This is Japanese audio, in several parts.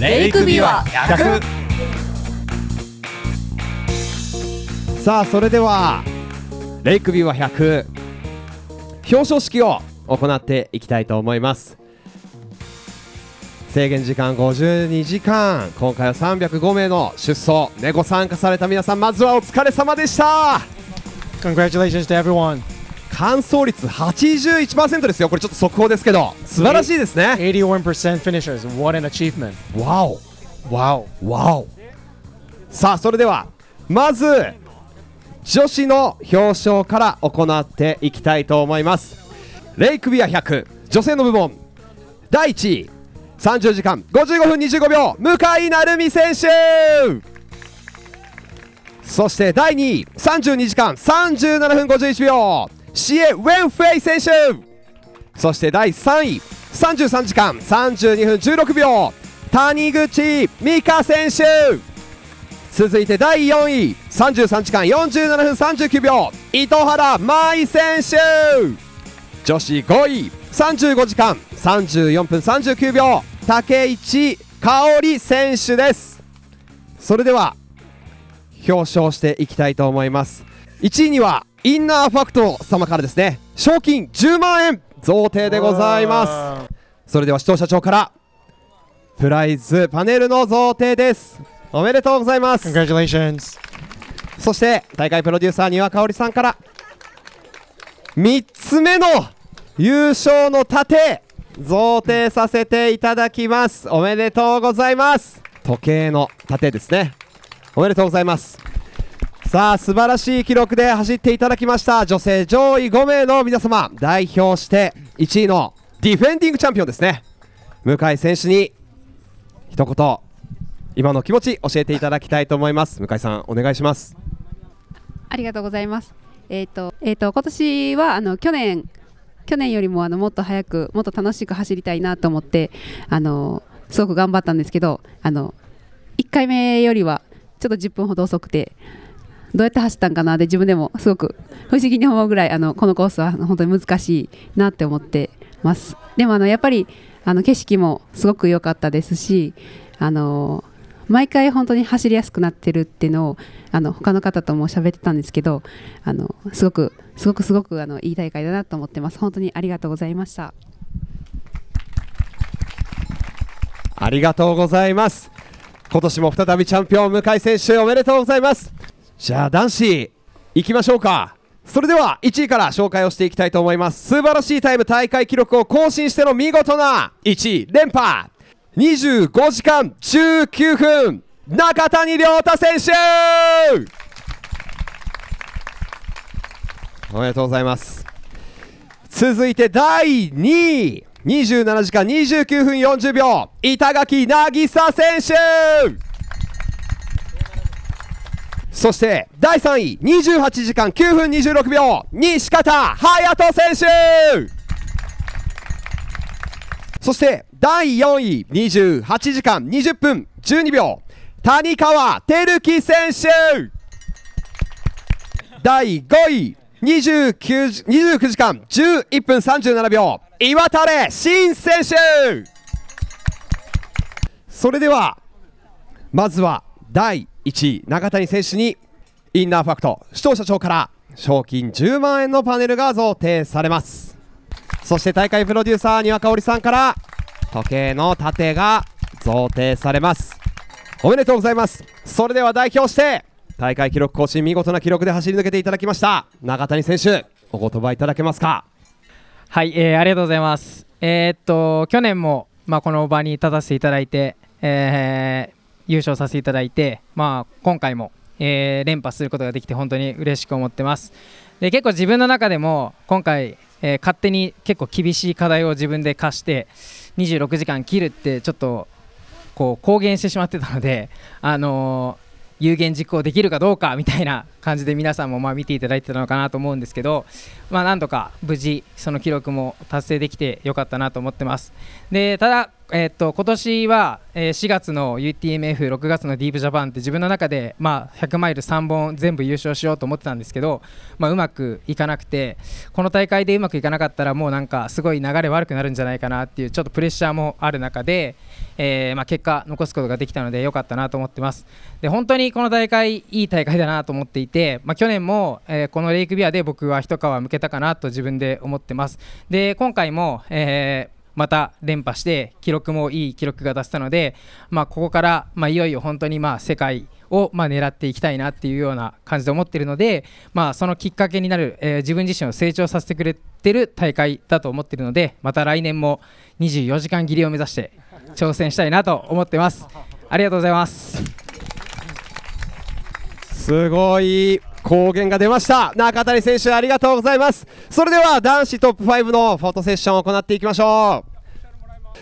レイクビュア100さあそれではレイクビュア100表彰式を行っていきたいと思います。制限時間52時間今回は305名の出走。でご参加された皆さんまずはお疲れ様でした。Congratulations to everyone. 完走率81%ですよ。これちょっと速報ですけど。素晴らしいですね。81% finishers. What an achievement. わお Wow. わおさあそれではまず女子の表彰から行っていきたいと思います。レイクビア100女性の部門第1位30時間55分25秒向井成美選手。そして第2位32時間37分51秒シエ・ウェンフェイ選手。そして第3位33時間32分16秒谷口美香選手。続いて第4位33時間47分39秒糸原舞選手。女子5位35時間34分39秒竹市香織選手です。それでは表彰していきたいと思います。1位にはインナーファクト様からですね賞金10万円贈呈でございます。それでは視聴社長からプライズパネルの贈呈です。おめでとうございます。Congratulations. そして大会プロデューサー丹羽香織さんから3つ目の優勝の盾贈呈させていただきます。おめでとうございます。時計の盾ですね。おめでとうございますさあ素晴らしい記録で走っていただきました女性上位5名の皆様代表して1位のディフェンディングチャンピオンですね向井選手に一言今の気持ち教えていただきたいと思います向井さんお願いしますありがとうございます。えっ、と、えっ、と、今年は、あの、去年。去年よりも、あの、もっと早く、もっと楽しく走りたいなと思って。あの、すごく頑張ったんですけど、あの。1回目よりは、ちょっと10分ほど遅くて。どうやって走ったんかな？で、自分でも、すごく不思議に思うぐらい、あの、このコースは、本当に難しいなって思ってます。でも、あの、やっぱり、あの、景色もすごく良かったですし。あの毎回本当に走りやすくなってるっていうのをあの他の方とも喋ってたんですけどあのすごくすごくすごくあのいい大会だなと思ってます本当にありがとうございましたありがとうございます今年も再びチャンピオン向井選手おめでとうございますじゃあ男子行きましょうか。それでは1位から紹介をしていきたいと思います。素晴らしいタイム大会記録を更新しての見事な1位連覇。25時間19分。中谷亮太選手。おめでとうございます。続いて第2位。27時間29分40秒。板垣渚選手。そして第3位28時間9分26秒西方隼人選手。そして第4位28時間20分12秒谷川照樹選手。第5位 29, 29時間11分37秒岩垂新選手。それではまずは第1位中谷選手にインナーファクト。視聴社長から賞金10万円のパネルが贈呈されます。そして大会プロデューサー丹羽香織さんから時計の盾が贈呈されます。おめでとうございます。それでは代表して大会記録更新見事な記録で走り抜けていただきました中谷選手お言葉いただけますか？はい、えーありがとうございます。えーっと去年もまあこの場に立たせていただいて、えー優勝させていただいて、まあ今回も、えー連覇することができて本当に嬉しく思ってます。で結構自分の中でも今回、えー勝手に結構厳しい課題を自分で課して26時間切るってちょっとこう公言してしまってたので、あのー有言実行できるかどうかみたいな感じで皆さんもまあ見ていただいてたのかなと思うんですけど、まあ、なんとか無事その記録も達成できてよかったなと思ってますでただえーっと今年は、え4月の UTMF6 月のディープジャパンって自分の中で、まあ、100マイル3本全部優勝しようと思ってたんですけど、まあ、うまくいかなくてこの大会でうまくいかなかったらもうなんかすごい流れ悪くなるんじゃないかなっていうちょっとプレッシャーもある中で、えーまあ、結果残すことができたので良かったなと思ってます。で本当にこの大会いい大会だなと思っていて、まあ、去年も、えこのレイクビアで僕は一皮向けたかなと自分で思ってます。で今回も、えーまた連覇して記録もいい記録が出せたので、まあ、ここから、まあ、いよいよ本当にまあ世界をまあ狙っていきたいなっていうような感じで思っているので、まあ、そのきっかけになる、えー自分自身を成長させてくれてる大会だと思っているのでまた来年も24時間切りを目指して挑戦したいなと思ってます。ありがとうございます。すごい。公言が出ました。中谷選手ありがとうございます。それでは男子トップ5のフォトセッションを行っていきましょ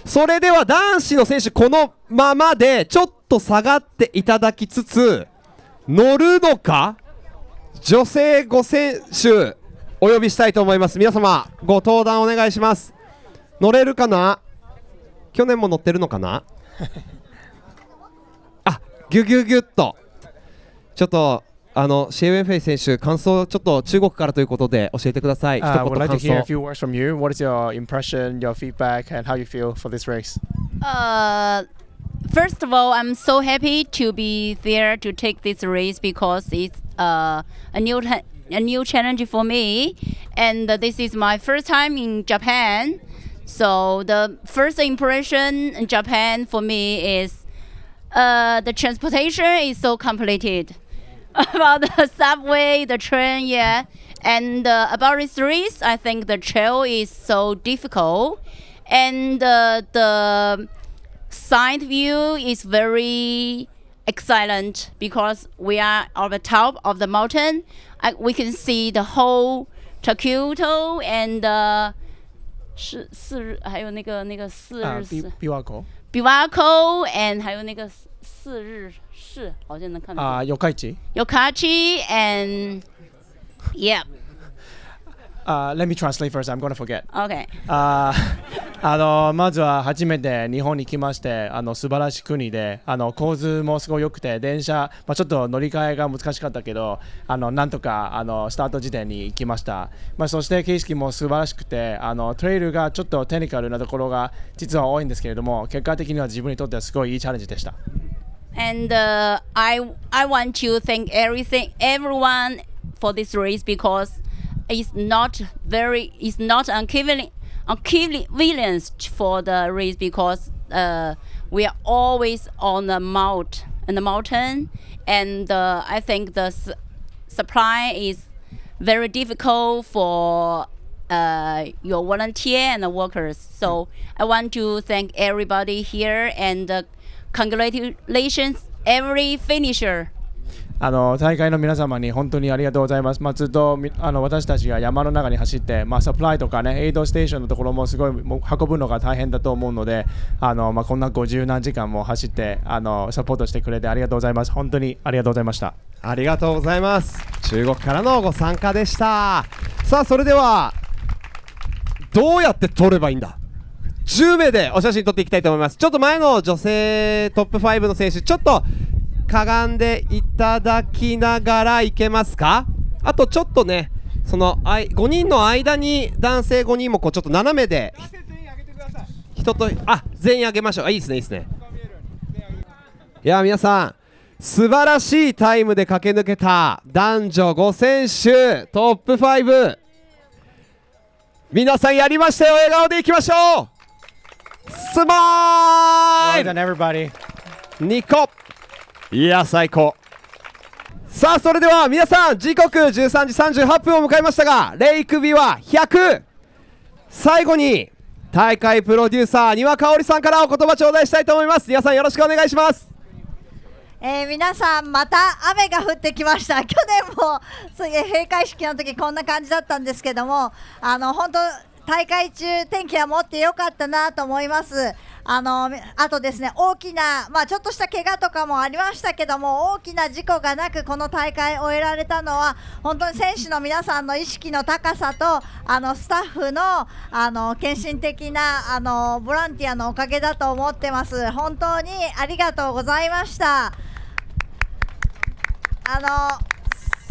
う。それでは男子の選手このままでちょっと下がっていただきつつ乗るのか？女性5選手お呼びしたいと思います。皆様ご登壇お願いします。乗れるかな？去年も乗ってるのかな？あギュギュギュッと。ちょっとあのシェイウェンフェイ選手感想ちょっと中国からということで教えてください。一 Uh, I 言 would like 感 to hear a 想。few words from you. What is your impression, your feedback, and how you feel for this race? Uh, first of all, I'm so happy to be there to take this race because it's uh, a new a new challenge for me, and uh, this is my first time in Japan. So the first impression in Japan for me is uh, the transportation is so completed. about the subway, the train, yeah. And uh, about this race, I think the trail is so difficult, and uh, the side view is very excellent because we are on the top of the mountain. I, we can see the whole Takuto and uh, 是四日，还有那个那个四 Uh, 日 Bi- 市 Biwako. Biwako and 还有那个 四四日市，好像能看得见。Uh. Yokachi and yeah, Uh, let me translate first. I'm gonna forget. okay. あーあのまずは初めて日本に来ましてあの素晴らしい国であの構図もすごい良くて電車、まあ、ちょっと乗り換えが難しかったけどあのなんとかあのスタート時点に行きました、まあ、そして景色も素晴らしくてあのトレイルがちょっとテクニカルなところが実は多いんですけれども結果的には自分にとってはすごいいいチャレンジでした And uh, I I want to thank everything everyone for this race because it's not very it's not equivalent equivalent for the race because uh, we are always on the mount and the mountain and uh, I think the s- supply is very difficult for uh, your volunteer and the workers. So I want to thank everybody here and uh, congratulations every finisher. あの大会の皆様に本当にありがとうございます。まあ、ずっとみあの私たちが山の中に走って、まあ、サプライとかね、エイドステーションのところもすごいもう運ぶのが大変だと思うので、あのまあ、こんな50何時間も走ってあのサポートしてくれてありがとうございます。本当にありがとうございました。ありがとうございます。中国からのご参加でした。さあそれではどうやって撮ればいいんだ？10名でお写真撮っていきたいと思います。ちょっと前の女性トップ5の選手、ちょっとかがんでいただきながらいけますか？あとちょっとね、その5人の間に男性5人もこうちょっと斜めで人とあ全員あげましょう。あいいですねいいですね。いや皆さん素晴らしいタイムで駆け抜けた男女5選手トップ5皆さんやりましたよ。笑顔でいきましょう。スマイ Well ル done, everybody. 2個。いや最高。さあそれでは皆さん時刻13時38分を迎えましたがレイクビは100最後に大会プロデューサー丹羽香織さんからお言葉頂戴したいと思います。皆さんよろしくお願いします。えー皆さんまた雨が降ってきました。去年も閉会式の時こんな感じだったんですけどもあの本当大会中天気は持ってよかったなと思います。あのあとですね大きな、まあ、ちょっとした怪我とかもありましたけども大きな事故がなくこの大会を終えられたのは本当に選手の皆さんの意識の高さとあのスタッフのあの献身的なあのボランティアのおかげだと思ってます。本当にありがとうございました。あの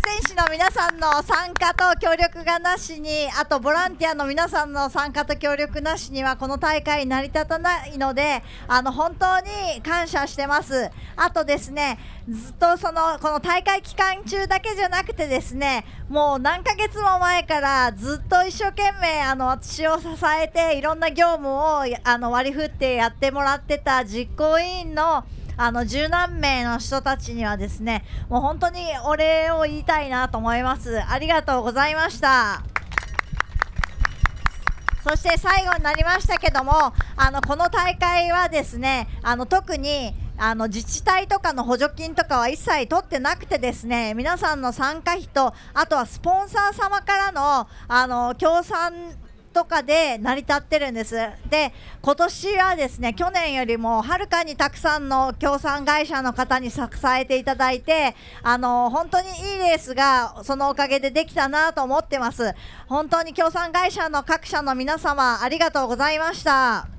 選手の皆さんの参加と協力がなしにあとボランティアの皆さんの参加と協力なしにはこの大会成り立たないのであの本当に感謝してます。あとですねずっとそのこの大会期間中だけじゃなくてですねもう何ヶ月も前からずっと一生懸命あの私を支えていろんな業務をあの割り振ってやってもらってた実行委員のあの十何名の人たちにはですねもう本当にお礼を言いたいなと思います。ありがとうございました。そして最後になりましたけどもあのこの大会はですねあの特にあの自治体とかの補助金とかは一切取ってなくてですね皆さんの参加費とあとはスポンサー様からのあの協賛とかで成り立ってるんです。で今年はですね去年よりもはるかにたくさんの協賛会社の方に支えていただいてあの本当にいいレースがそのおかげでできたなと思ってます。本当に協賛会社の各社の皆様ありがとうございました。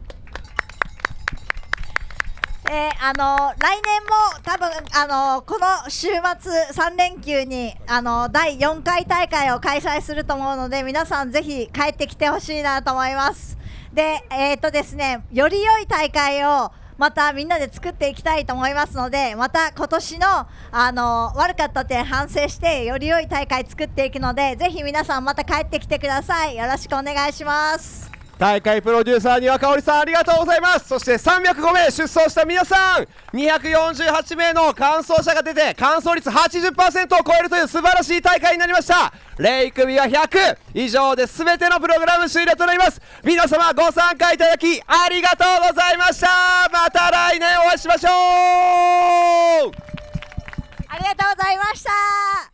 えー、あの来年も多分あのこの週末3連休にあの第4回大会を開催すると思うので皆さんぜひ帰ってきてほしいなと思います。でえっ、とですねより良い大会をまたみんなで作っていきたいと思いますのでまた今年のあの悪かった点反省してより良い大会作っていくのでぜひ皆さんまた帰ってきてください。よろしくお願いします。大会プロデューサーには香織さんありがとうございます。そして305名出走した皆さん248名の完走者が出て完走率80%を超えるという素晴らしい大会になりました。レイ組は100以上で全てのプログラム終了となります。皆様ご参加いただきありがとうございました。また来年お会いしましょう。ありがとうございました。